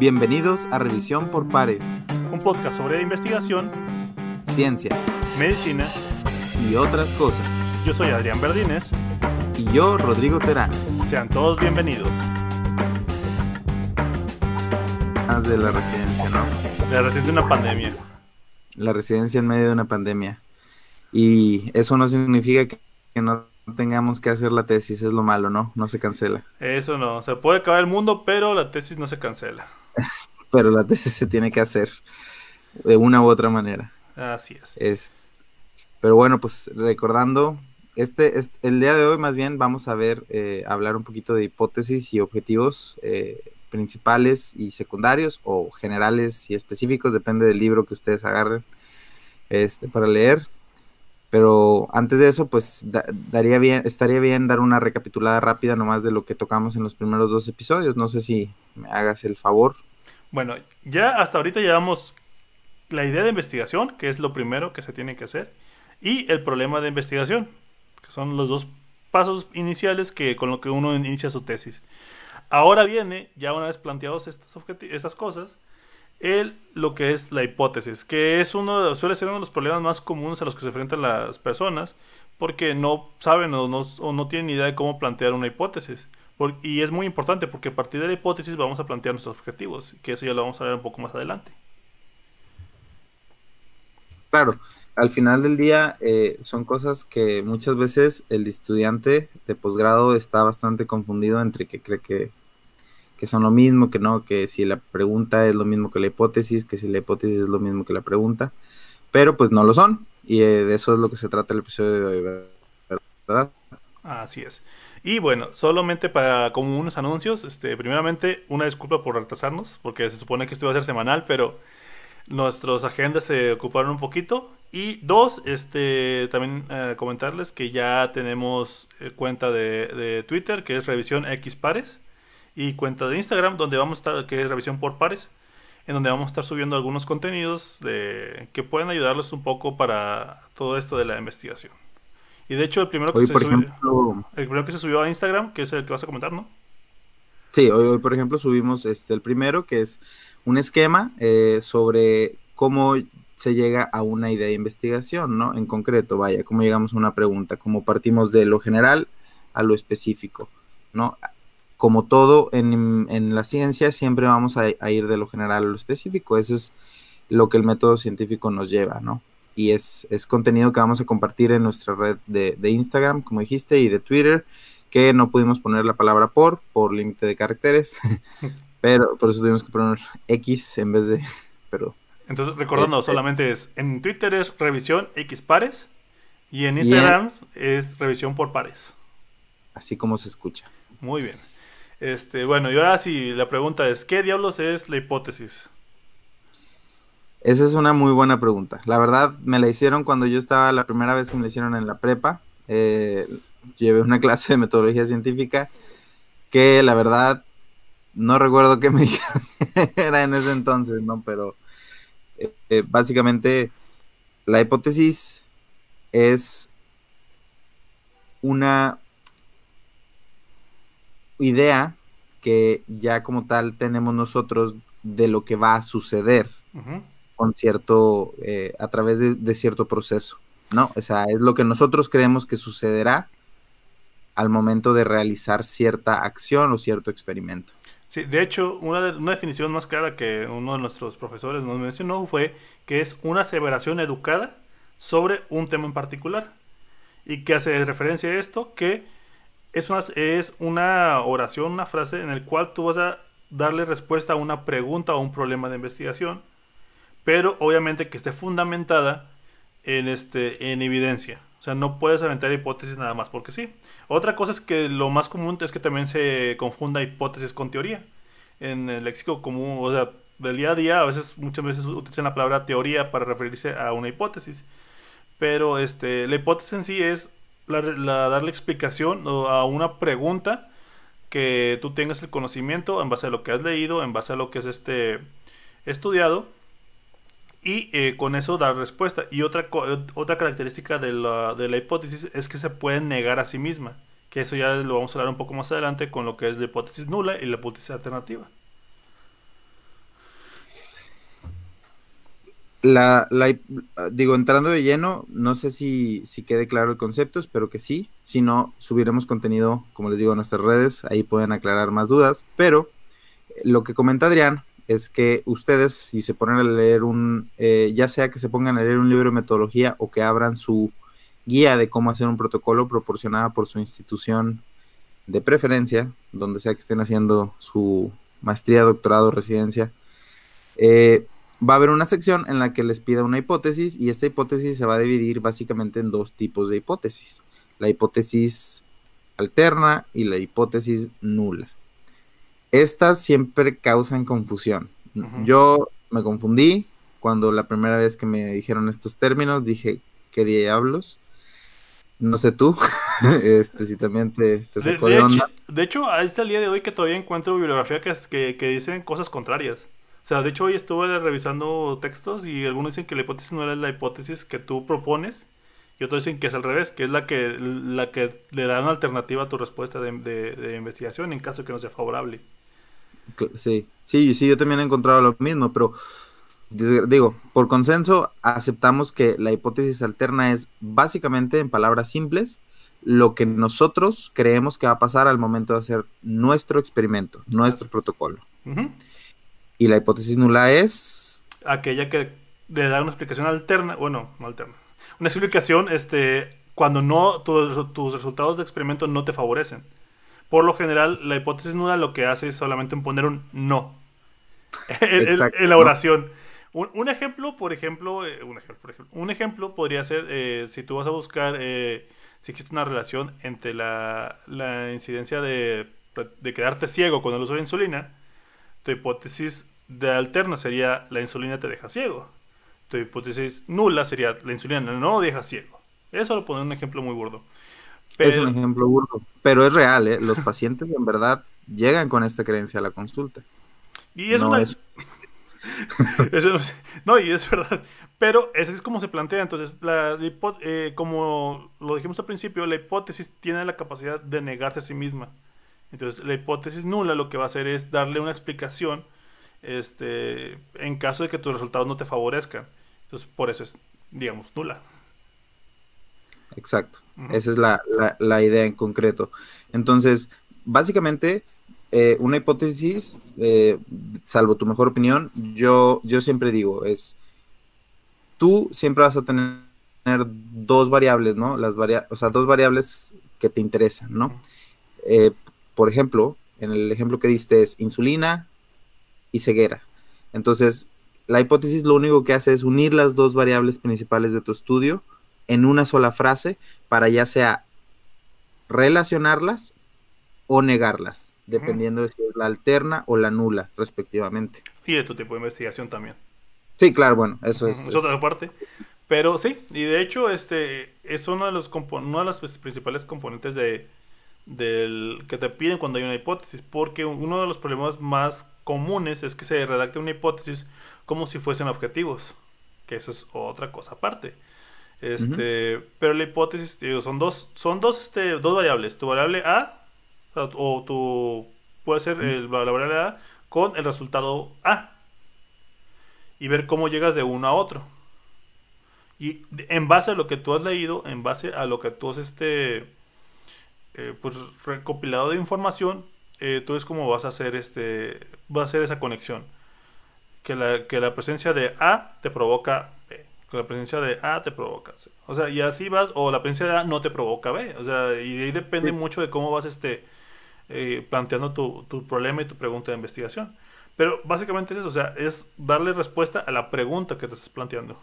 Bienvenidos a Revisión por Pares, un podcast sobre investigación, ciencia, medicina y otras cosas. Yo soy Adrián Verdines. Y yo, Rodrigo Terán. Sean todos bienvenidos. Más de la residencia, ¿no? La residencia de una pandemia. La residencia en medio de una pandemia. Y eso no significa que, no tengamos que hacer la tesis, es lo malo, ¿no? No se cancela. Eso no, se puede acabar el mundo, pero la tesis no se cancela. pero la tesis se tiene que hacer de una u otra manera. Así es. es pero bueno, pues recordando, este, el día de hoy más bien vamos a ver, eh, hablar un poquito de hipótesis y objetivos eh, principales y secundarios o generales y específicos, depende del libro que ustedes agarren este, para leer. Pero antes de eso, pues daría bien, estaría bien dar una recapitulada rápida nomás de lo que tocamos en los primeros dos episodios. No sé si me hagas el favor. Bueno, ya hasta ahorita llevamos la idea de investigación, que es lo primero que se tiene que hacer, y el problema de investigación, que son los dos pasos iniciales que con lo que uno inicia su tesis. Ahora viene, ya una vez planteados estos estas cosas, el, lo que es la hipótesis, que es uno, suele ser uno de los problemas más comunes a los que se enfrentan las personas, porque no saben o no, o no tienen idea de cómo plantear una hipótesis. y es muy importante porque a partir de la hipótesis vamos a plantear nuestros objetivos, que eso ya lo vamos a ver un poco más adelante. Claro, al final del día eh, son cosas que muchas veces el estudiante de posgrado está bastante confundido entre que cree que, son lo mismo, que no, que si la pregunta es lo mismo que la hipótesis, que si la hipótesis es lo mismo que la pregunta, pero pues no lo son y eh, de eso es lo que se trata el episodio de hoy, ¿verdad? Así es. Y bueno, solamente para como unos anuncios, este, primeramente una disculpa por retrasarnos, porque se supone que esto iba a ser semanal, pero nuestras agendas se ocuparon un poquito. Y dos, este, también eh, comentarles que ya tenemos eh, cuenta de, Twitter, que es Revisión X Pares, y cuenta de Instagram, donde vamos a estar, que es Revisión por Pares, en donde vamos a estar subiendo algunos contenidos de, que pueden ayudarles un poco para todo esto de la investigación. Y de hecho, el primero que, se, subió, el primero que se subió a Instagram, que es el que vas a comentar, ¿no? Sí, hoy, hoy por ejemplo subimos este el primero que es un esquema eh, sobre cómo se llega a una idea de investigación, ¿no? En concreto, vaya, cómo llegamos a una pregunta, cómo partimos de lo general a lo específico, ¿no? Como todo en, en la ciencia, siempre vamos a, ir de lo general a lo específico. Eso es lo que el método científico nos lleva, ¿no? Y es, es contenido que vamos a compartir en nuestra red de, de Instagram, como dijiste, y de Twitter, que no pudimos poner la palabra por, por límite de caracteres, pero por eso tuvimos que poner X en vez de, pero... Entonces, recordando, eh, solamente es, en Twitter es revisión X pares, y en Instagram es revisión por pares. Así como se escucha. Muy bien. Este, bueno, y ahora sí, la pregunta es, ¿qué diablos es la hipótesis? Esa es una muy buena pregunta. La verdad, me la hicieron cuando yo estaba la primera vez que me hicieron en la prepa. Eh, llevé una clase de metodología científica que la verdad no recuerdo qué me dijeron era en ese entonces, ¿no? Pero eh, eh, básicamente la hipótesis es una idea que ya como tal tenemos nosotros de lo que va a suceder con cierto, eh, a través de, de, cierto proceso, ¿no? O sea, es lo que nosotros creemos que sucederá al momento de realizar cierta acción o cierto experimento. Sí, de hecho, una, una definición más clara que uno de nuestros profesores nos mencionó fue que es una aseveración educada sobre un tema en particular. Y que hace referencia a esto que es una, es una oración, una frase en la cual tú vas a darle respuesta a una pregunta o un problema de investigación, pero obviamente que esté fundamentada en, este, en evidencia. O sea, no puedes aventar hipótesis nada más porque sí. Otra cosa es que lo más común es que también se confunda hipótesis con teoría. En el léxico común, o sea, del día a día, a veces, muchas veces utilizan la palabra teoría para referirse a una hipótesis. Pero este, la hipótesis en sí es la, darle explicación a una pregunta que tú tengas el conocimiento en base a lo que has leído, en base a lo que has este, estudiado y eh, con eso dar respuesta. Y otra, otra característica de la, de la hipótesis es que se puede negar a sí misma, que eso ya lo vamos a hablar un poco más adelante con lo que es la hipótesis nula y la hipótesis alternativa. La, la, digo, entrando de lleno, no sé si, si quede claro el concepto, espero que sí. Si no, subiremos contenido, como les digo, a nuestras redes, ahí pueden aclarar más dudas. Pero lo que comenta Adrián es que ustedes, si se ponen a leer un, eh, ya sea que se pongan a leer un libro de metodología o que abran su guía de cómo hacer un protocolo proporcionada por su institución de preferencia, donde sea que estén haciendo su maestría, doctorado, residencia, eh, va a haber una sección en la que les pida una hipótesis y esta hipótesis se va a dividir básicamente en dos tipos de hipótesis. La hipótesis alterna y la hipótesis nula. Estas siempre causan confusión. Yo me confundí cuando la primera vez que me dijeron estos términos dije, ¿qué diablos? No sé tú, este, si también te, sacó de, onda. Hecho, de hecho, hasta el día de hoy que todavía encuentro bibliografía que, que dicen cosas contrarias. Sea, de hecho hoy estuve revisando textos y algunos dicen que la hipótesis no es la hipótesis que tú propones y otros dicen que es al revés, que es la que, la que le da una alternativa a tu respuesta de, de, investigación en caso de que no sea favorable. Sí, sí, sí, yo también he encontrado lo mismo, pero digo, por consenso aceptamos que la hipótesis alterna es básicamente, en palabras simples, lo que nosotros creemos que va a pasar al momento de hacer nuestro experimento, nuestro protocolo. Y la hipótesis nula es... Aquella que le da una explicación alterna, bueno, no alterna, una explicación este, cuando no tus resultados de experimento no te favorecen. Por lo general, la hipótesis nula lo que hace es solamente poner un no en, la oración. Un, ejemplo, por ejemplo, eh, un ejemplo, por ejemplo, un ejemplo podría ser eh, si tú vas a buscar eh, si existe una relación entre la, la incidencia de, de, quedarte ciego con el uso de insulina, tu hipótesis de alterna sería la insulina te deja ciego. Tu hipótesis nula sería la insulina no deja ciego. Eso lo pone un ejemplo muy burdo. Es un ejemplo burdo, pero es real, ¿eh? Los pacientes en verdad llegan con esta creencia a la consulta. Y es no una... Es... no, y es verdad. Pero eso es como se plantea. Entonces, la, eh, como lo dijimos al principio, la hipótesis tiene la capacidad de negarse a sí misma. Entonces, la hipótesis nula lo que va a hacer es darle una explicación este, en caso de que tus resultados no te favorezcan. Entonces, por eso es, digamos, nula. Exacto. Esa es la, idea en concreto. Entonces, básicamente, eh, una hipótesis, eh, salvo tu mejor opinión, yo, yo siempre digo, es, tú siempre vas a tener dos variables, ¿no? Las o sea, dos variables que te interesan, ¿no? Eh, por ejemplo, en el ejemplo que diste es insulina y ceguera. Entonces, la hipótesis lo único que hace es unir las dos variables principales de tu estudio en una sola frase para ya sea relacionarlas o negarlas, dependiendo de si es la alterna o la nula, respectivamente. Y de tu tipo de investigación también. Sí, claro, bueno, eso es. Eso otra parte. Pero sí, y de hecho, este es uno de los una de las principales componentes de, del que te piden cuando hay una hipótesis, porque uno de los problemas más comunes es que se redacte una hipótesis como si fuesen objetivos, que eso es otra cosa aparte. Este, pero la hipótesis son dos son dos este dos variables, tu variable A o tu puede ser el, la variable A con el resultado A y ver cómo llegas de uno a otro. Y en base a lo que tú has leído, en base a lo que tú has este eh, pues recopilado de información, eh, tú es como vas a hacer este, vas a hacer esa conexión. Que la, que la presencia de A te provoca B, que la presencia de A te provoca C. O sea, y así vas, o la presencia de A no te provoca B. O sea, y ahí depende mucho de cómo vas este, eh, planteando tu, tu problema y tu pregunta de investigación. Pero básicamente es eso, o sea, es darle respuesta a la pregunta que te estás planteando.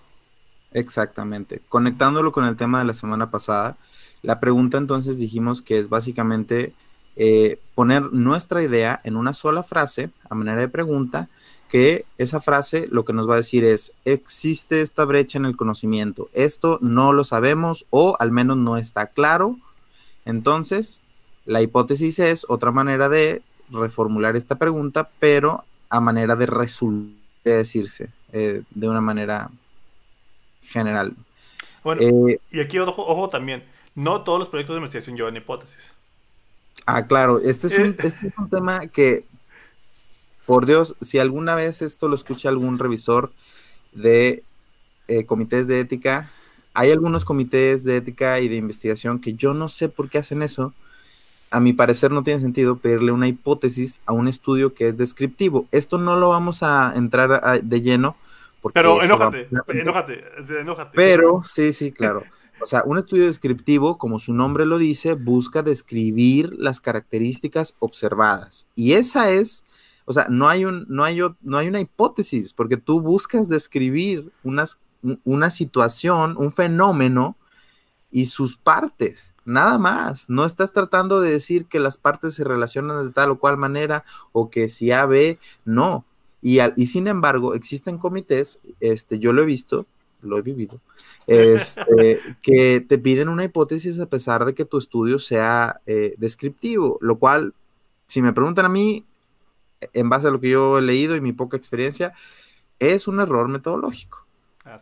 Exactamente. Conectándolo con el tema de la semana pasada, la pregunta entonces dijimos que es básicamente eh, poner nuestra idea en una sola frase a manera de pregunta, que esa frase lo que nos va a decir es, existe esta brecha en el conocimiento, esto no lo sabemos o al menos no está claro. Entonces, la hipótesis es otra manera de reformular esta pregunta, pero a manera de resolver, decirse, eh, de una manera general. Bueno, eh, y aquí ojo, ojo también, no todos los proyectos de investigación llevan hipótesis. Ah, claro, este es, un, eh. este es un tema que, por Dios, si alguna vez esto lo escucha algún revisor de eh, comités de ética. Hay algunos comités de ética y de investigación que yo no sé por qué hacen eso. A mi parecer no tiene sentido pedirle una hipótesis a un estudio que es descriptivo. Esto no lo vamos a entrar de lleno. Porque pero enójate, enójate, enójate. Pero, sí, sí, claro. O sea, un estudio descriptivo, como su nombre lo dice, busca describir las características observadas. Y esa es, o sea, no hay, un, no hay, no hay una hipótesis, porque tú buscas describir una situación, un fenómeno y sus partes, nada más. No estás tratando de decir que las partes se relacionan de tal o cual manera o que si A, B, no. Y, y sin embargo, existen comités, este, yo lo he visto, lo he vivido, este, que te piden una hipótesis a pesar de que tu estudio sea eh, descriptivo, lo cual, si me preguntan a mí, en base a lo que yo he leído y mi poca experiencia, es un error metodológico.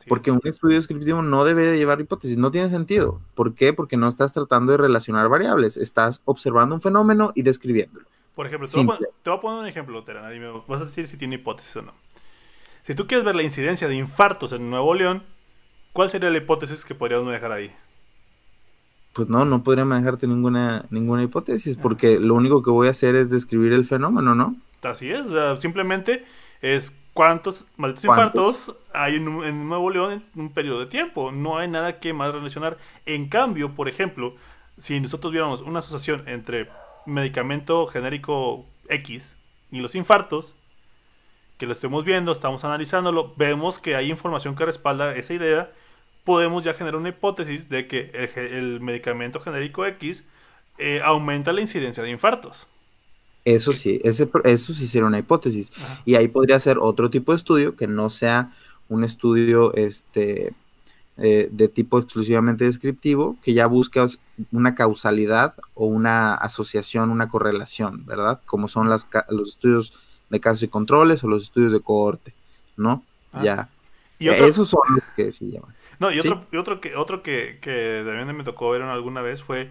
porque un estudio descriptivo no debe de llevar hipótesis, no tiene sentido. ¿Por qué? Porque no estás tratando de relacionar variables, estás observando un fenómeno y describiéndolo. Por ejemplo, te voy, a, poner un ejemplo, Terana, y me vas a decir si tiene hipótesis o no. Si tú quieres ver la incidencia de infartos en Nuevo León, ¿Cuál sería la hipótesis que podríamos manejar ahí? Pues no, no podría manejarte ninguna, ninguna hipótesis, porque lo único que voy a hacer es describir el fenómeno, ¿no? Así es, simplemente es cuántos malditos infartos hay en, Nuevo León en un periodo de tiempo. No hay nada que más relacionar. En cambio, por ejemplo, si nosotros viéramos una asociación entre medicamento genérico X y los infartos, que lo estemos viendo, estamos analizándolo, vemos que hay información que respalda esa idea podemos ya generar una hipótesis de que el, medicamento genérico X eh, aumenta la incidencia de infartos. Eso sí, ese, eso sí sería una hipótesis. Y ahí podría ser otro tipo de estudio que no sea un estudio este, eh, de tipo exclusivamente descriptivo, que ya busca una causalidad o una asociación, una correlación, ¿verdad? Como son las, los estudios de casos y controles o los estudios de cohorte, ¿no? Ah. Ya. ¿Y Esos son los que se llaman. No, y otro, y otro que otro que, que también me tocó ver alguna vez fue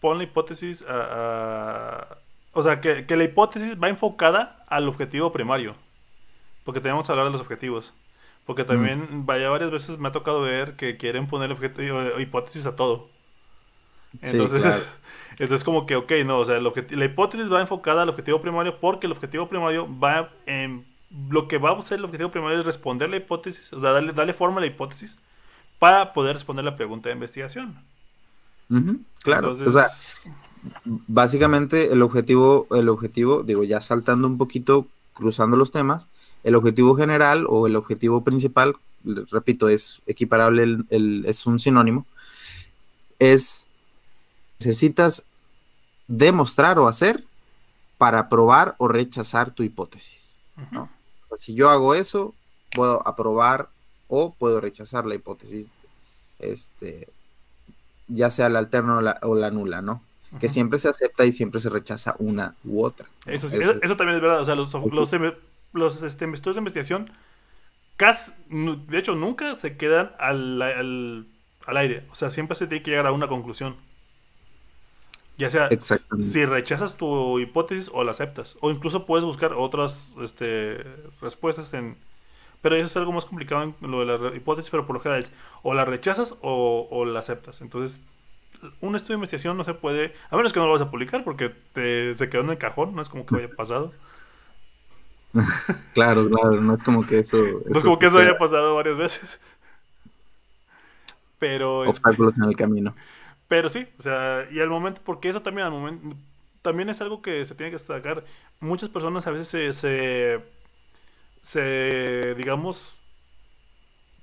pon la hipótesis a, o sea, que, la hipótesis va enfocada al objetivo primario. Porque tenemos que hablar de los objetivos. Porque también, vaya, varias veces me ha tocado ver que quieren poner objetivo, hipótesis a todo. Entonces, entonces como que, ok, no, o sea, la hipótesis va enfocada al objetivo primario porque el objetivo primario va en... Lo que va a ser el objetivo primario es responder la hipótesis, o sea, darle, darle forma a la hipótesis para poder responder la pregunta de investigación. claro, o sea, básicamente el objetivo, el objetivo, digo, ya saltando un poquito, cruzando los temas, el objetivo general o el objetivo principal, repito, es equiparable, el, es un sinónimo, es necesitas demostrar o hacer para probar o rechazar tu hipótesis. O sea, si yo hago eso, puedo aprobar o puedo rechazar la hipótesis, este, ya sea la alterna o la, nula, ¿no? Que siempre se acepta y siempre se rechaza una u otra. Eso, eso, también es verdad, o sea, los, los, los este, estudios de investigación, casi, de hecho, nunca se quedan al, al, al aire, o sea, siempre se tiene que llegar a una conclusión. Ya sea si rechazas tu hipótesis o la aceptas. O incluso puedes buscar otras este, respuestas en, pero eso es algo más complicado en lo de la hipótesis, pero por lo general es o la rechazas o, la aceptas. Entonces, un estudio de investigación no se puede, a menos que no lo vas a publicar porque se quedó en el cajón, no es como que haya pasado. claro, claro, no es como que eso... No es como que eso haya pasado varias veces. Pero... Obstáculos en el camino. Pero sí, o sea, y al momento, porque eso también al momento, también es algo que se tiene que destacar. Muchas personas a veces se se, digamos,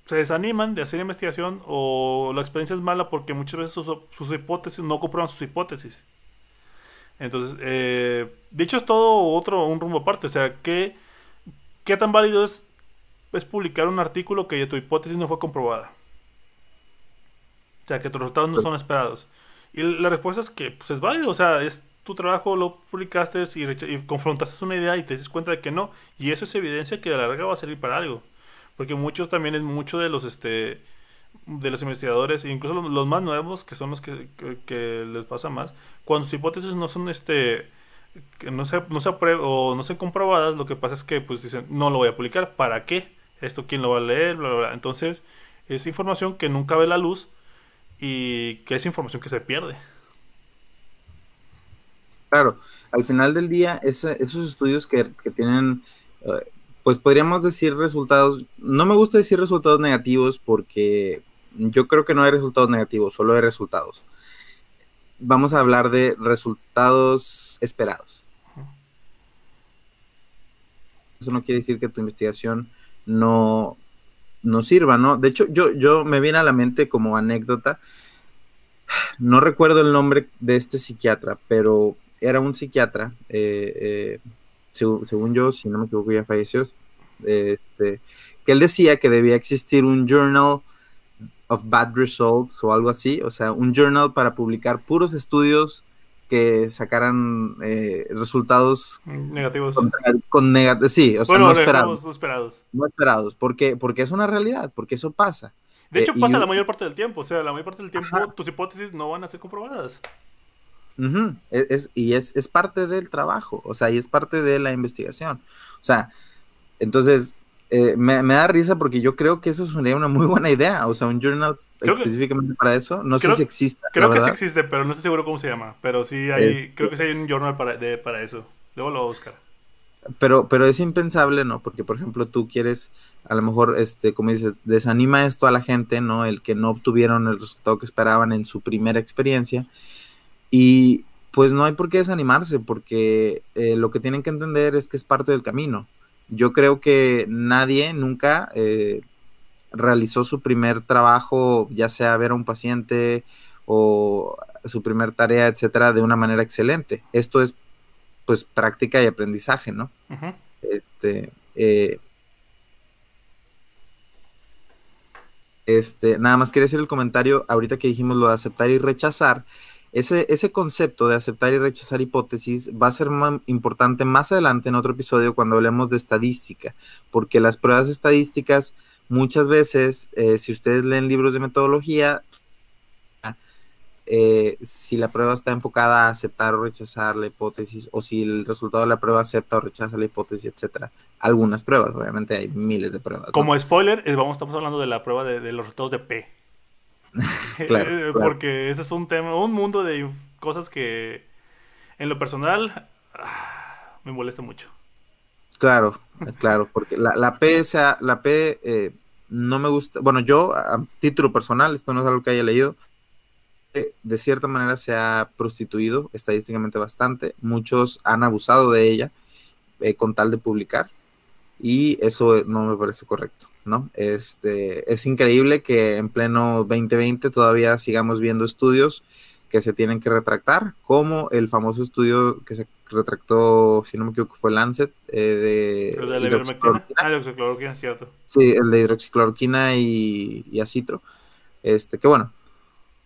se desaniman de hacer investigación o la experiencia es mala porque muchas veces sus, hipótesis no comprueban sus hipótesis. Entonces, eh, dicho es todo otro, un rumbo aparte. O sea, ¿qué, qué tan válido es, es publicar un artículo que tu hipótesis no fue comprobada? O sea, que tus resultados no son esperados. Y la respuesta es que pues, es válido. O sea, es tu trabajo lo publicaste y, confrontaste una idea y te das cuenta de que no. Y eso es evidencia que a la larga va a servir para algo. Porque muchos también es mucho de los este de los investigadores, incluso los, más nuevos, que son los que, les pasa más, cuando sus hipótesis no son este que no se, no se o no se comprobadas, lo que pasa es que pues dicen, no lo voy a publicar, ¿para qué? esto quién lo va a leer, bla, bla, bla. Entonces, es información que nunca ve la luz y que es información que se pierde. Claro, al final del día, esos estudios que, que tienen, eh, pues podríamos decir resultados, no me gusta decir resultados negativos porque yo creo que no hay resultados negativos, solo hay resultados. Vamos a hablar de resultados esperados. Eso no quiere decir que tu investigación no, no sirva, ¿no? De hecho, yo, yo me viene a la mente como anécdota, no recuerdo el nombre de este psiquiatra, pero era un psiquiatra, eh, eh, según yo, si no me equivoco, ya falleció, este, que él decía que debía existir un journal of bad results o algo así, o sea, un journal para publicar puros estudios que sacaran eh, resultados Negativos. con, con nega- sí, o sea, bueno, no esperados, no esperados. no esperados, porque, porque es una realidad, porque eso pasa. De hecho, Eh, pasa la mayor parte del tiempo. O sea, la mayor parte del tiempo Ajá. tus hipótesis no van a ser comprobadas. Ujú, Es, es- y es, es parte del trabajo, o sea, y es parte de la investigación. O sea, entonces, eh, me, me da risa porque yo creo que eso sería una muy buena idea, o sea, un journal Creo que- específicamente para eso. No creo- sé si exista, Creo la que sí existe, pero no estoy seguro cómo se llama. Pero sí hay, creo que sí hay un journal para, de, para eso. Luego lo voy a buscar. Pero, pero es impensable, ¿no? Porque, por ejemplo, tú quieres, a lo mejor, este, como dices, desanima esto a la gente, ¿no? El que no obtuvieron el resultado que esperaban en su primera experiencia. Y pues no hay por qué desanimarse, porque eh, lo que tienen que entender es que es parte del camino. Yo creo que nadie nunca eh, realizó su primer trabajo, ya sea ver a un paciente o su primer tarea, etcétera, de una manera excelente. Esto es, pues, práctica y aprendizaje, ¿no? Este, eh, este, nada más quería hacer el comentario, ahorita que dijimos lo de aceptar y rechazar, ese, ese concepto de aceptar y rechazar hipótesis va a ser importante más adelante en otro episodio cuando hablemos de estadística, porque las pruebas estadísticas muchas veces, eh, si ustedes leen libros de metodología, eh, si la prueba está enfocada a aceptar o rechazar la hipótesis, o si el resultado de la prueba acepta o rechaza la hipótesis, etcétera. Algunas pruebas, obviamente hay miles de pruebas. Como spoiler, vamos, estamos hablando de la prueba de, de los resultados de P. Claro, Eh, claro. Porque ese es un tema, un mundo de cosas que en lo personal ah, me molesta mucho. Claro, claro, porque la, la P, sea, la P eh, no me gusta, bueno, yo a título personal, esto no es algo que haya leído, eh, de cierta manera se ha prostituido estadísticamente bastante, muchos han abusado de ella eh, con tal de publicar y eso no me parece correcto, ¿no? Este, es increíble que en pleno 2020 todavía sigamos viendo estudios que se tienen que retractar, como el famoso estudio que se retractó, si no me equivoco, fue Lancet, eh, de de la hidroxicloroquina. Ah, hidroxicloroquina, es cierto. Sí, el de hidroxicloroquina y, y acitro. Este, que bueno.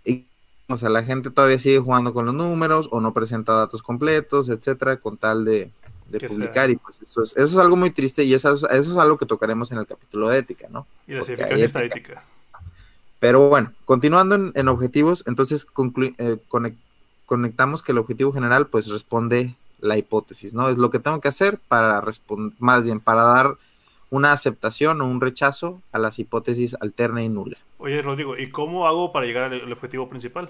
Y, o sea, la gente todavía sigue jugando con los números o no presenta datos completos, etcétera, con tal de, de Que publicar. sea. Y pues eso es, eso es algo muy triste y eso es, eso es algo que tocaremos en el capítulo de ética, ¿no? Y la hay estadística. Pero bueno, continuando en, en objetivos, entonces conclu- eh, conec- conectamos que el objetivo general pues responde la hipótesis, ¿no? Es lo que tengo que hacer para responder, más bien para dar una aceptación o un rechazo a las hipótesis alterna y nula. Oye, Rodrigo, ¿y cómo hago para llegar al objetivo principal?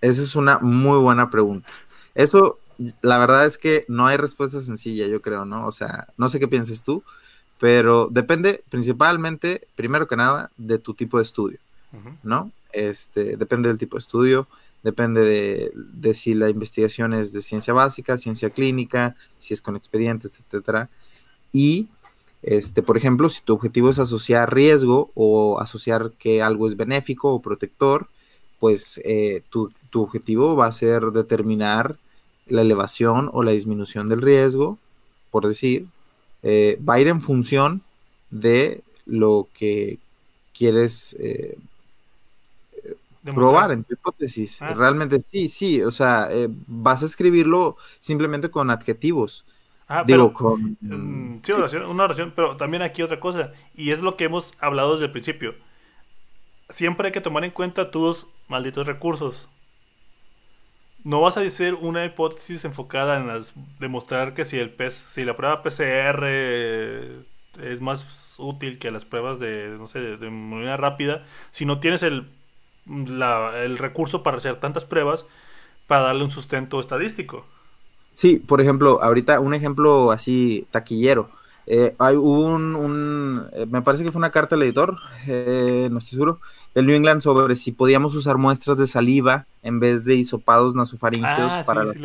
Esa es una muy buena pregunta. Eso, la verdad es que no hay respuesta sencilla, yo creo, ¿no? O sea, no sé qué pienses tú, pero depende principalmente, primero que nada, de tu tipo de estudio. ¿no? Este, depende del tipo de estudio, depende de, de si la investigación es de ciencia básica, ciencia clínica, si es con expedientes, etcétera. Y, este, por ejemplo, si tu objetivo es asociar riesgo o asociar que algo es benéfico o protector, pues eh, tu, tu objetivo va a ser determinar la elevación o la disminución del riesgo, por decir, eh, va a ir en función de lo que quieres eh, probar en tu hipótesis. Ah. Realmente sí, sí, o sea, eh, vas a escribirlo simplemente con adjetivos. Ah, Digo, pero, con... mm, sí, oración, una oración, pero también aquí otra cosa, y es lo que hemos hablado desde el principio. Siempre hay que tomar en cuenta tus malditos recursos. No vas a decir una hipótesis enfocada en las, demostrar que si el PES, si la prueba PCR es más útil que las pruebas de, no sé, de, manera rápida, si no tienes el, el recurso para hacer tantas pruebas para darle un sustento estadístico. Sí, por ejemplo, ahorita un ejemplo así taquillero. Eh, hay un, eh, me parece que fue una carta al editor, eh, no estoy seguro, del New England sobre si podíamos usar muestras de saliva en vez de hisopados nasofaringios ah, para, las,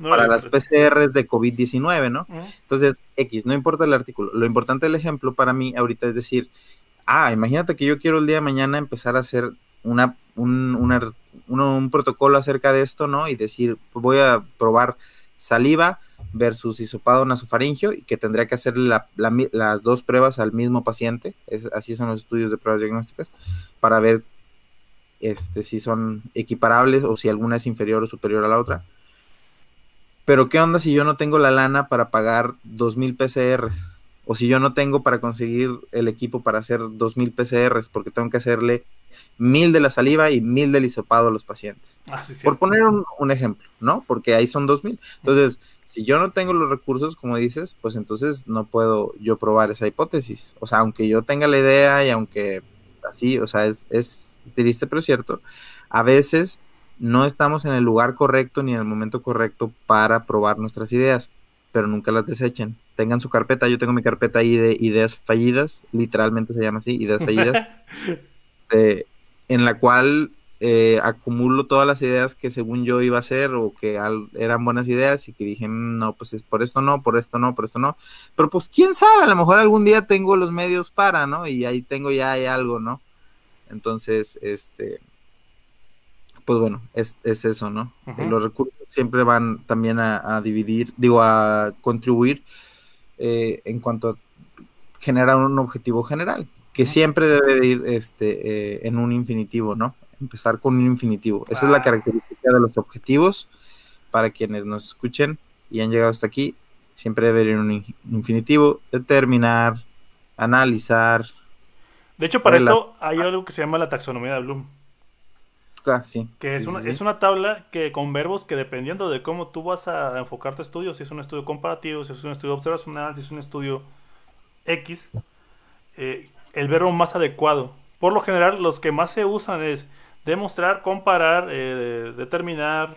para las PCRs de COVID-19, ¿no? Entonces, X, no importa el artículo, lo importante del ejemplo para mí ahorita es decir, ah, imagínate que yo quiero el día de mañana empezar a hacer una, un, un protocolo acerca de esto, ¿no? Y decir, voy a probar saliva versus hisopado nasofaringio y que tendría que hacer las dos pruebas al mismo paciente, así son los estudios de pruebas diagnósticas, para ver este, si son equiparables o si alguna es inferior o superior a la otra. Pero ¿qué onda si yo no tengo la lana para pagar 2.000 PCRs? O si yo no tengo para conseguir el equipo para hacer 2.000 PCRs, porque tengo que hacerle mil de la saliva y mil del hisopado a los pacientes. Ah, Por poner un, un, ejemplo, ¿no? Porque ahí son 2.000. Entonces, si yo no tengo los recursos, como dices, pues entonces no puedo yo probar esa hipótesis. O sea, aunque yo tenga la idea y aunque así, o sea, es, es triste pero cierto, a veces no estamos en el lugar correcto ni en el momento correcto para probar nuestras ideas, pero nunca las desechen. Tengan su carpeta, yo tengo mi carpeta ahí de ideas fallidas, literalmente se llama así, ideas fallidas, eh, en la cual eh, acumulo todas las ideas que según yo iba a hacer o que eran buenas ideas y que dije, mm, no, pues es por esto no, por esto no, por esto no. Pero pues quién sabe, a lo mejor algún día tengo los medios para, ¿no? Y ahí tengo ya hay algo, ¿no? Entonces, este, pues bueno, es, eso, ¿no? Los recursos siempre van también a, dividir, digo, a contribuir eh, en cuanto a generar un objetivo general, que siempre debe ir este, eh, en un infinitivo, ¿no? Empezar con un infinitivo. Esa es la característica de los objetivos para quienes nos escuchen y han llegado hasta aquí. Siempre debe haber un infinitivo, determinar, analizar. De hecho, para esto hay algo que se llama la taxonomía de Bloom. Ah, sí. Que es, una, es una tabla que con verbos que dependiendo de cómo tú vas a enfocar tu estudio, si es un estudio comparativo, si es un estudio observacional, si es un estudio X, eh, el verbo más adecuado. Por lo general, los que más se usan es demostrar, comparar, eh, determinar,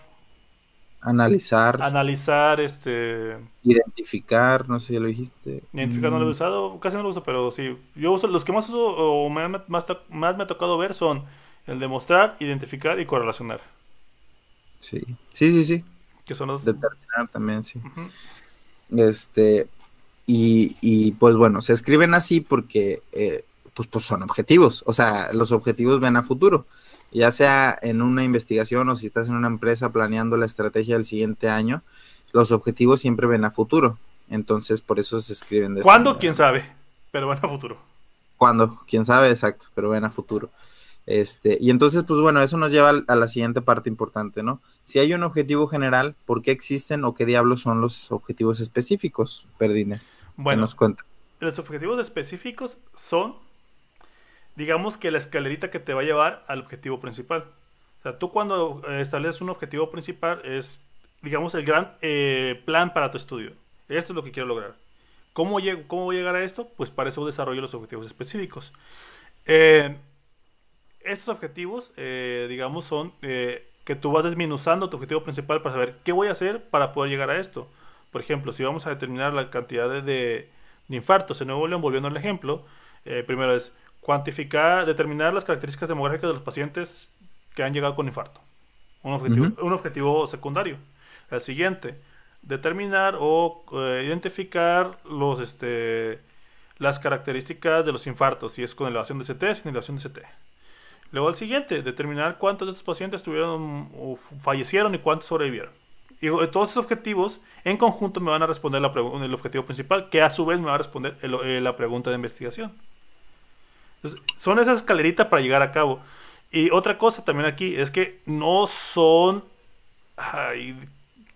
analizar, analizar, este, identificar, no sé si lo dijiste. Identificar no lo he mm. usado, casi no lo uso, pero sí, yo uso los que más uso o más, más, me ha tocado ver son el demostrar, identificar y correlacionar. Sí, sí, sí, sí. Que son los determinar también, sí. Este y, y, pues bueno, se escriben así porque eh, pues, pues son objetivos, o sea, los objetivos ven a futuro ya sea en una investigación o si estás en una empresa planeando la estrategia del siguiente año, los objetivos siempre ven a futuro. Entonces, por eso se escriben de ¿Cuándo? ¿Quién sabe? Pero ven a futuro. ¿Cuándo? ¿Quién sabe? Exacto, pero ven a futuro. Este, y entonces, pues bueno, eso nos lleva a la siguiente parte importante, ¿no? Si hay un objetivo general, ¿por qué existen o qué diablos son los objetivos específicos, Perdines? Bueno, nos cuentas. Los objetivos específicos son digamos que la escalerita que te va a llevar al objetivo principal. O sea, tú cuando eh, estableces un objetivo principal es, digamos, el gran eh, plan para tu estudio. Esto es lo que quiero lograr. ¿Cómo, llego, ¿Cómo voy a llegar a esto? Pues para eso desarrollo los objetivos específicos. Eh, estos objetivos, digamos, son que tú vas desminuzando tu objetivo principal para saber qué voy a hacer para poder llegar a esto. Por ejemplo, si vamos a determinar la cantidad de, de infartos en Nuevo León, volviendo al ejemplo, primero es cuantificar, determinar las características demográficas de los pacientes que han llegado con infarto. Un objetivo, un objetivo secundario. El siguiente, determinar o eh, identificar los, este, las características de los infartos, si es con elevación de CT, sin elevación de CT. Luego el siguiente, determinar cuántos de estos pacientes tuvieron o fallecieron y cuántos sobrevivieron. Y todos estos objetivos en conjunto me van a responder la el objetivo principal, que a su vez me va a responder eh, la pregunta de investigación son esas escaleritas para llegar a cabo. Y otra cosa también aquí es que no son...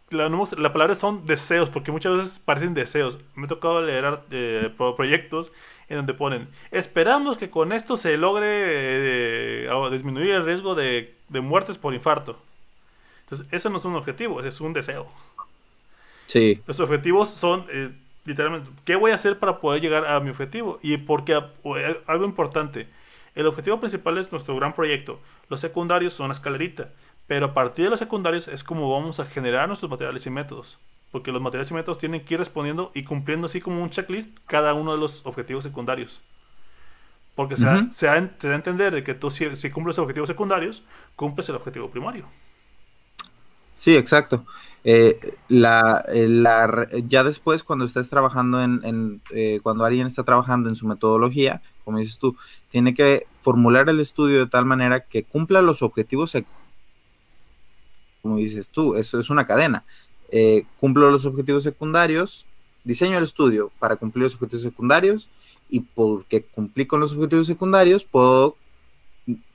la, palabra son deseos, porque muchas veces parecen deseos. Me ha tocado leer eh, proyectos en donde ponen, esperamos que con esto se logre eh, disminuir el riesgo de, muertes por infarto. Entonces, eso no es un objetivo, es un deseo. Sí. Los objetivos son, eh, literalmente, ¿qué voy a hacer para poder llegar a mi objetivo? Y porque algo importante, el objetivo principal es nuestro gran proyecto. Los secundarios son la escalerita. Pero a partir de los secundarios es como vamos a generar nuestros materiales y métodos. Porque los materiales y métodos tienen que ir respondiendo y cumpliendo así como un checklist cada uno de los objetivos secundarios. Porque se, da, se, da, a entender de que tú si, si, cumples objetivos secundarios, cumples el objetivo primario. Sí, exacto. Eh, la, eh, la, ya después, cuando estés trabajando en, en eh, cuando alguien está trabajando en su metodología, como dices tú, tiene que formular el estudio de tal manera que cumpla los objetivos secundarios como dices tú, eso es una cadena. Eh, cumplo los objetivos secundarios, diseño el estudio para cumplir los objetivos secundarios y porque cumplí con los objetivos secundarios puedo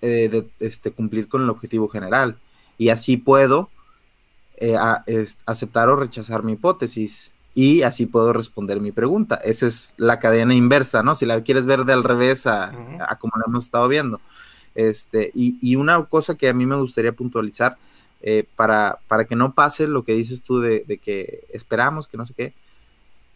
eh, este, cumplir con el objetivo general y así puedo eh, aceptar o rechazar mi hipótesis y así puedo responder mi pregunta. Esa es la cadena inversa, ¿no? Si la quieres ver de al revés a, como lo hemos estado viendo. Este, y, y, una cosa que a mí me gustaría puntualizar eh, para, para que no pase lo que dices tú de, que esperamos, que no sé qué,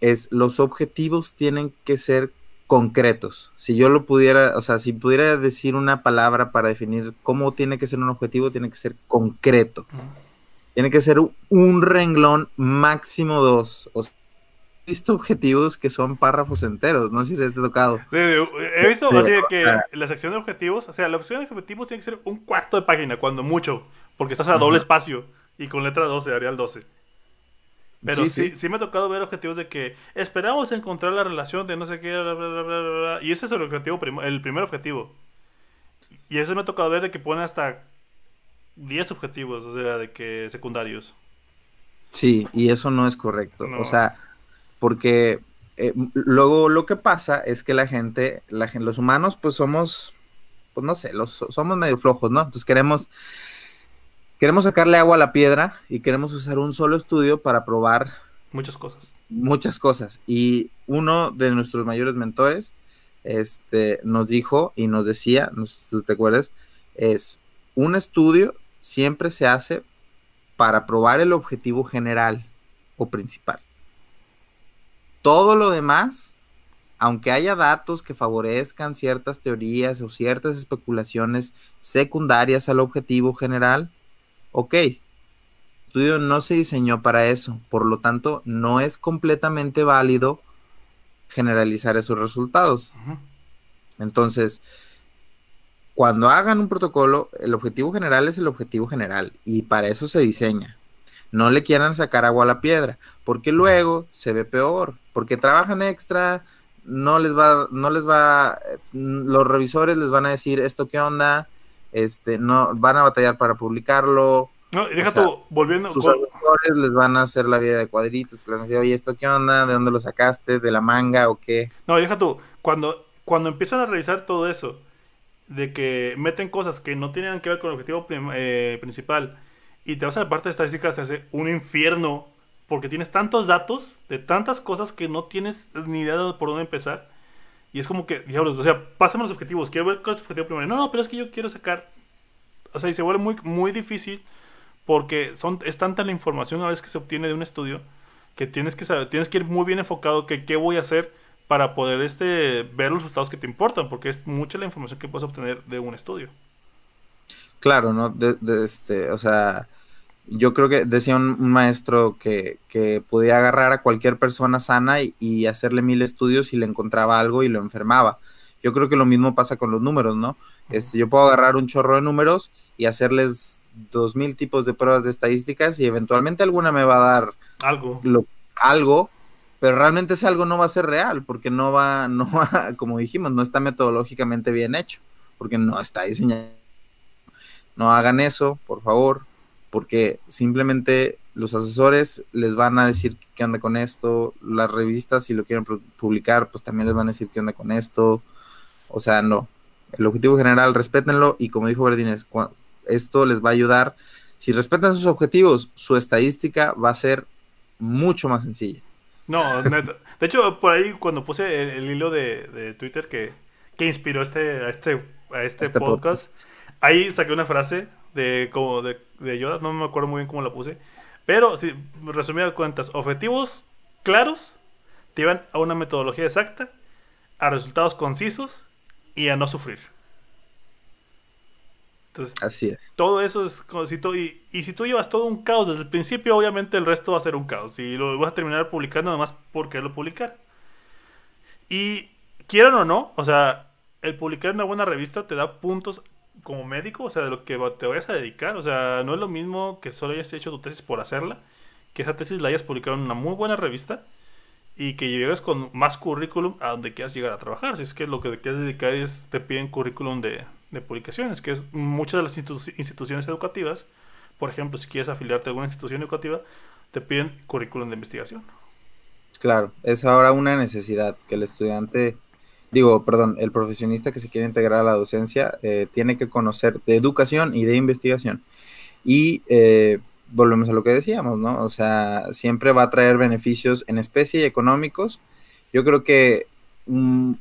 es los objetivos tienen que ser concretos. Si yo lo pudiera, o sea, si pudiera decir una palabra para definir cómo tiene que ser un objetivo, tiene que ser concreto. Tiene que ser un renglón, máximo dos. O sea, he visto objetivos que son párrafos enteros, no sé si te ha tocado. He visto así de que la sección de objetivos, o sea, la sección de objetivos tiene que ser un cuarto de página, cuando mucho. Porque estás a doble espacio. Y con letra 12 haría el 12. Pero sí, sí, me ha tocado ver objetivos de que esperamos encontrar la relación de no sé qué, bla, bla, bla, bla, y ese es el objetivo, el primer objetivo. Y eso me ha tocado ver de que ponen hasta 10 objetivos, o sea, de que secundarios. Sí, y eso no es correcto. O sea, porque eh, luego lo que pasa es que la gente, la, los humanos, pues somos, pues no sé, los, somos medio flojos, ¿no? Entonces queremos Queremos sacarle agua a la piedra y queremos usar un solo estudio para probar muchas cosas. Muchas cosas. Y uno de nuestros mayores mentores este, nos dijo y nos decía, no sé si te acuerdas, es un estudio siempre se hace para probar el objetivo general o principal. Todo lo demás, aunque haya datos que favorezcan ciertas teorías o ciertas especulaciones secundarias al objetivo general, ok, el estudio no se diseñó para eso, por lo tanto, no es completamente válido generalizar esos resultados. Entonces, cuando hagan un protocolo, el objetivo general es el objetivo general y para eso se diseña. No le quieran sacar agua a la piedra, porque luego se ve peor, porque trabajan extra, no les va, no les va, los revisores les van a decir esto qué onda, este, no, van a batallar para publicarlo. No, deja tú, volviendo. Sus les van a hacer la vida de cuadritos, les van a decir, oye, ¿esto qué onda? ¿De dónde lo sacaste? ¿De la manga o qué? No, deja tú, cuando, cuando empiezan a revisar todo eso, de que meten cosas que no tienen que ver con el objetivo eh, principal, y te vas a la parte de estadística, se hace un infierno, porque tienes tantos datos de tantas cosas que no tienes ni idea de por dónde empezar. Y es como que, diablos, o sea, pásame los objetivos, quiero ver cuál es el objetivo primero. No, no, pero es que yo quiero sacar. O sea, y se vuelve muy, muy difícil porque son, es tanta la información a veces que se obtiene de un estudio que tienes que saber, tienes que ir muy bien enfocado que qué voy a hacer para poder este ver los resultados que te importan, porque es mucha la información que puedes obtener de un estudio. Claro, ¿no? De, este, o sea, yo creo que decía un, maestro que, que, podía agarrar a cualquier persona sana y, hacerle mil estudios y le encontraba algo y lo enfermaba. Yo creo que lo mismo pasa con los números, ¿no? Este, yo puedo agarrar un chorro de números y hacerles dos mil tipos de pruebas de estadísticas y eventualmente alguna me va a dar algo, algo pero realmente ese algo no va a ser real porque no va, no va, como dijimos, no está metodológicamente bien hecho, porque no está diseñado. No hagan eso, por favor porque simplemente los asesores les van a decir qué onda con esto, las revistas si lo quieren publicar, pues también les van a decir qué onda con esto, o sea, no, el objetivo general, respétenlo y como dijo Verdines, esto les va a ayudar, si respetan sus objetivos, su estadística va a ser mucho más sencilla. No, de hecho, por ahí cuando puse el, hilo de, Twitter que, inspiró este, a este, a este, este podcast, ahí saqué una frase de como de, de, Yoda, no me acuerdo muy bien cómo la puse. Pero, si resumidas cuentas, objetivos claros, te llevan a una metodología exacta, a resultados concisos y a no sufrir. Entonces, Así es. Todo eso es. Si tú, y, y, si tú llevas todo un caos desde el principio, obviamente el resto va a ser un caos. Y lo vas a terminar publicando además por quererlo publicar. Y quieran o no, o sea, el publicar una buena revista te da puntos como médico, o sea, de lo que te vayas a dedicar. O sea, no es lo mismo que solo hayas hecho tu tesis por hacerla, que esa tesis la hayas publicado en una muy buena revista y que llegues con más currículum a donde quieras llegar a trabajar. Si es que lo que te quieres dedicar es, te piden currículum de, de publicaciones, que es muchas de las instituciones educativas, por ejemplo, si quieres afiliarte a alguna institución educativa, te piden currículum de investigación. Claro, es ahora una necesidad que el estudiante, digo, perdón, el profesionista que se quiere integrar a la docencia eh, tiene que conocer de educación y de investigación. Y eh, volvemos a lo que decíamos, ¿no? O sea, siempre va a traer beneficios en especie y económicos. Yo creo que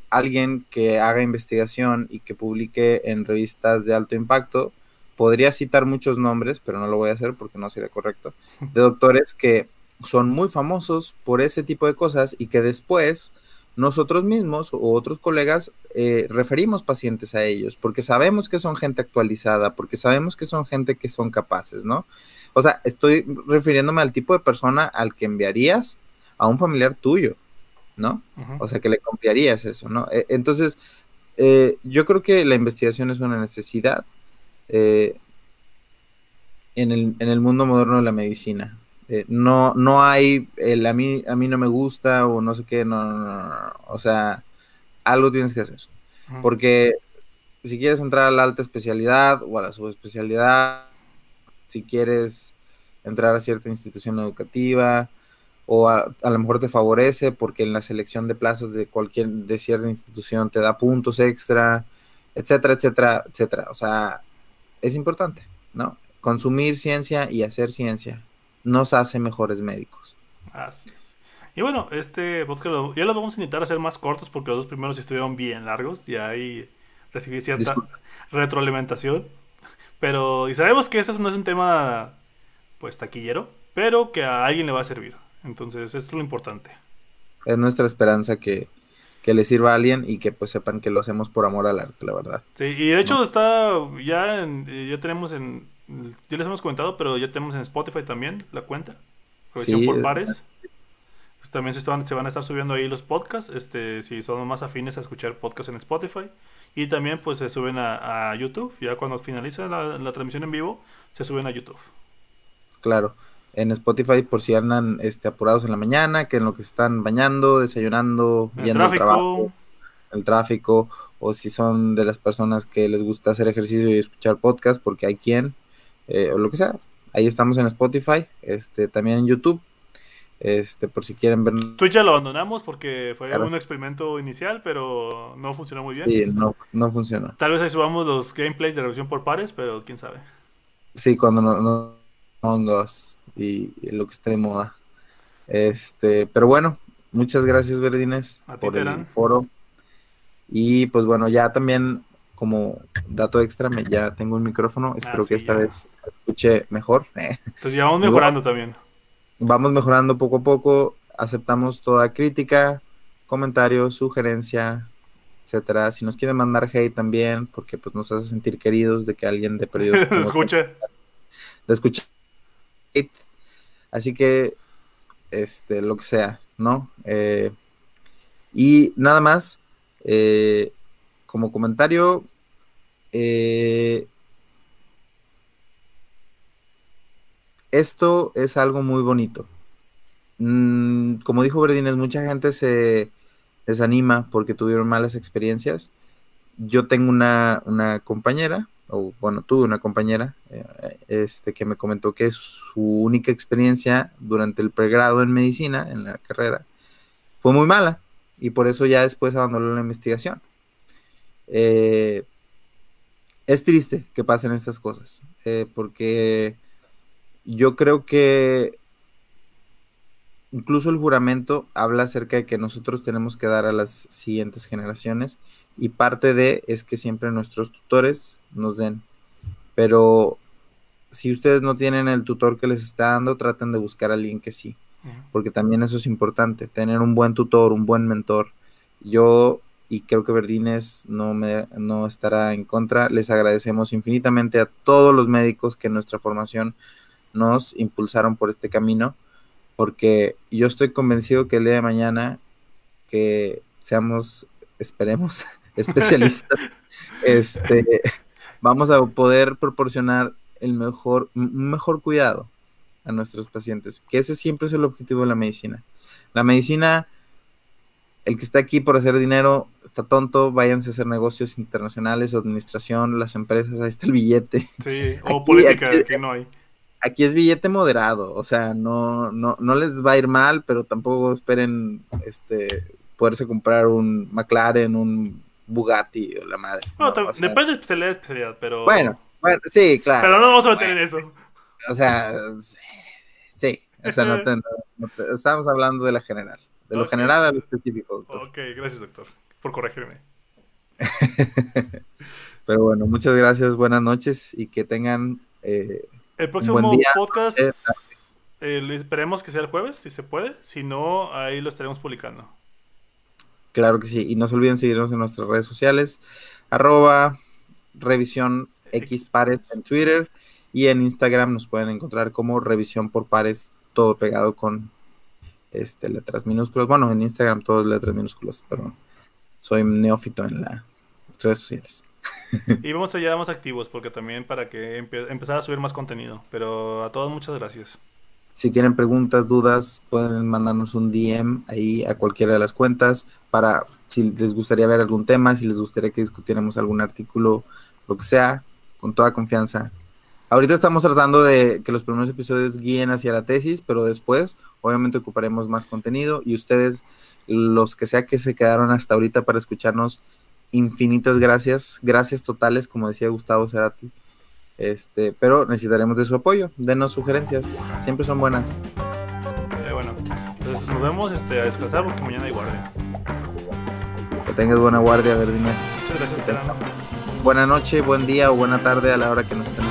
alguien que haga investigación y que publique en revistas de alto impacto, podría citar muchos nombres, pero no lo voy a hacer porque no sería correcto, de doctores que son muy famosos por ese tipo de cosas y que después nosotros mismos o otros colegas eh, referimos pacientes a ellos porque sabemos que son gente actualizada, porque sabemos que son gente que son capaces, ¿no? O sea, estoy refiriéndome al tipo de persona al que enviarías a un familiar tuyo. ¿No? O sea, que le confiarías eso, ¿no? E, entonces, eh, yo creo que la investigación es una necesidad eh, en, el, en, el, mundo moderno de la medicina. Eh, no, no hay el a mí, a mí no me gusta o no sé qué, no, no, no, o sea, algo tienes que hacer. Porque si quieres entrar a la alta especialidad o a la subespecialidad, si quieres entrar a cierta institución educativa, o a, lo mejor te favorece porque en la selección de plazas de cualquier, de cierta institución te da puntos extra, etcétera, etcétera, etcétera. O sea, es importante, ¿no? Consumir ciencia y hacer ciencia nos hace mejores médicos. Así es. Y bueno, este podcast ya lo vamos a intentar hacer más cortos porque los dos primeros estuvieron bien largos y ahí recibí cierta retroalimentación. Pero, y sabemos que este no es un tema, pues, taquillero, pero que a alguien le va a servir. Entonces, esto es lo importante. Es nuestra esperanza que, le sirva a alguien y que pues sepan que lo hacemos por amor al arte, la verdad. Sí, y de hecho está ya en, eh, ya tenemos en ya les hemos comentado, pero ya tenemos en Spotify también la cuenta. Sí, por pares. Pues también se, van, se van a estar subiendo ahí los podcasts, este si son más afines a escuchar podcasts en Spotify y también pues se suben a, YouTube, ya cuando finaliza la, la transmisión en vivo, se suben a YouTube. Claro en Spotify por si andan este, apurados en la mañana, que en lo que se están bañando, desayunando, viendo el trabajo, el tráfico, o si son de las personas que les gusta hacer ejercicio y escuchar podcast, porque hay quien, eh, o lo que sea. Ahí estamos en Spotify, este, también en YouTube. Este, por si quieren ver. Twitch ya lo abandonamos porque fue un experimento inicial, pero no funcionó muy bien. Sí, no, no funcionó. Tal vez ahí subamos los gameplays de revisión por pares, pero quién sabe. Sí, cuando no, no hongos y, lo que esté de moda. Este, pero bueno, muchas gracias, Verdines, por el foro. Y pues bueno, ya también como dato extra, me, ya tengo un micrófono. Ah, Espero que esta vez se escuche mejor. Entonces ya vamos mejorando también. Vamos mejorando poco a poco. Aceptamos toda crítica, comentario, sugerencia, etcétera. Si nos quieren mandar hate también, porque pues nos hace sentir queridos de que alguien de perdidos escuche. De escuchar Así que, este, lo que sea, ¿no? Eh, y nada más, eh, como comentario, eh, esto es algo muy bonito. Mm, como dijo Verdines, mucha gente se desanima porque tuvieron malas experiencias. Yo tengo una, una compañera o bueno, tuve una compañera eh, este, que me comentó que su única experiencia durante el pregrado en medicina, en la carrera, fue muy mala y por eso ya después abandonó la investigación. Eh, es triste que pasen estas cosas, eh, porque yo creo que incluso el juramento habla acerca de que nosotros tenemos que dar a las siguientes generaciones y parte de es que siempre nuestros tutores nos den. Pero si ustedes no tienen el tutor que les está dando, traten de buscar a alguien que sí. porque también eso es importante, tener un buen tutor, un buen mentor. Yo, y creo que Verdines no, me, no estará en contra, les agradecemos infinitamente a todos los médicos que en nuestra formación nos impulsaron por este camino, porque yo estoy convencido que el día de mañana que seamos, esperemos, especialistas, este, vamos a poder proporcionar el mejor, un mejor cuidado a nuestros pacientes, que ese siempre es el objetivo de la medicina. La medicina, el que está aquí por hacer dinero, está tonto, váyanse a hacer negocios internacionales administración, las empresas, ahí está el billete. Sí, o política, que no hay. Aquí es billete moderado, o sea, no, no, no les va a ir mal, pero tampoco esperen este poderse comprar un McLaren, un Bugatti o la madre. depende de especialidad, especialidad, pero... Bueno, bueno, sí, claro. Pero no vamos a meter en eso. O sea, sí, o sea, no, estamos hablando de la general, de lo general a lo específico. Doctor. Ok, gracias, doctor, por corregirme. Pero bueno, muchas gracias, buenas noches y que tengan eh, el próximo podcast. Eh, esperemos que sea el jueves, si se puede. Si no, ahí lo estaremos publicando. Claro que sí. Y no se olviden seguirnos en nuestras redes sociales. Arroba revisión X pares en Twitter. Y en Instagram nos pueden encontrar como revisión por pares, todo pegado con este, letras minúsculas. Bueno, en Instagram todas letras minúsculas, pero soy neófito en las redes sociales. y vamos allá más activos porque también para que empezar a subir más contenido. Pero a todos muchas gracias. Si tienen preguntas, dudas, pueden mandarnos un DM ahí a cualquiera de las cuentas para si les gustaría ver algún tema, si les gustaría que discutiéramos algún artículo, lo que sea, con toda confianza Ahorita estamos tratando de que los primeros episodios guíen hacia la tesis, pero después obviamente ocuparemos más contenido y ustedes, los que sea que se quedaron hasta ahorita para escucharnos, infinitas gracias, gracias totales, como decía Gustavo Cerati. Este, pero necesitaremos de su apoyo, denos sugerencias, siempre son buenas. Eh, bueno, entonces nos vemos este, a descansar porque mañana hay guardia. Que tengas buena guardia, Verdines. Muchas gracias, Buena noche, buen día o buena tarde a la hora que nos estén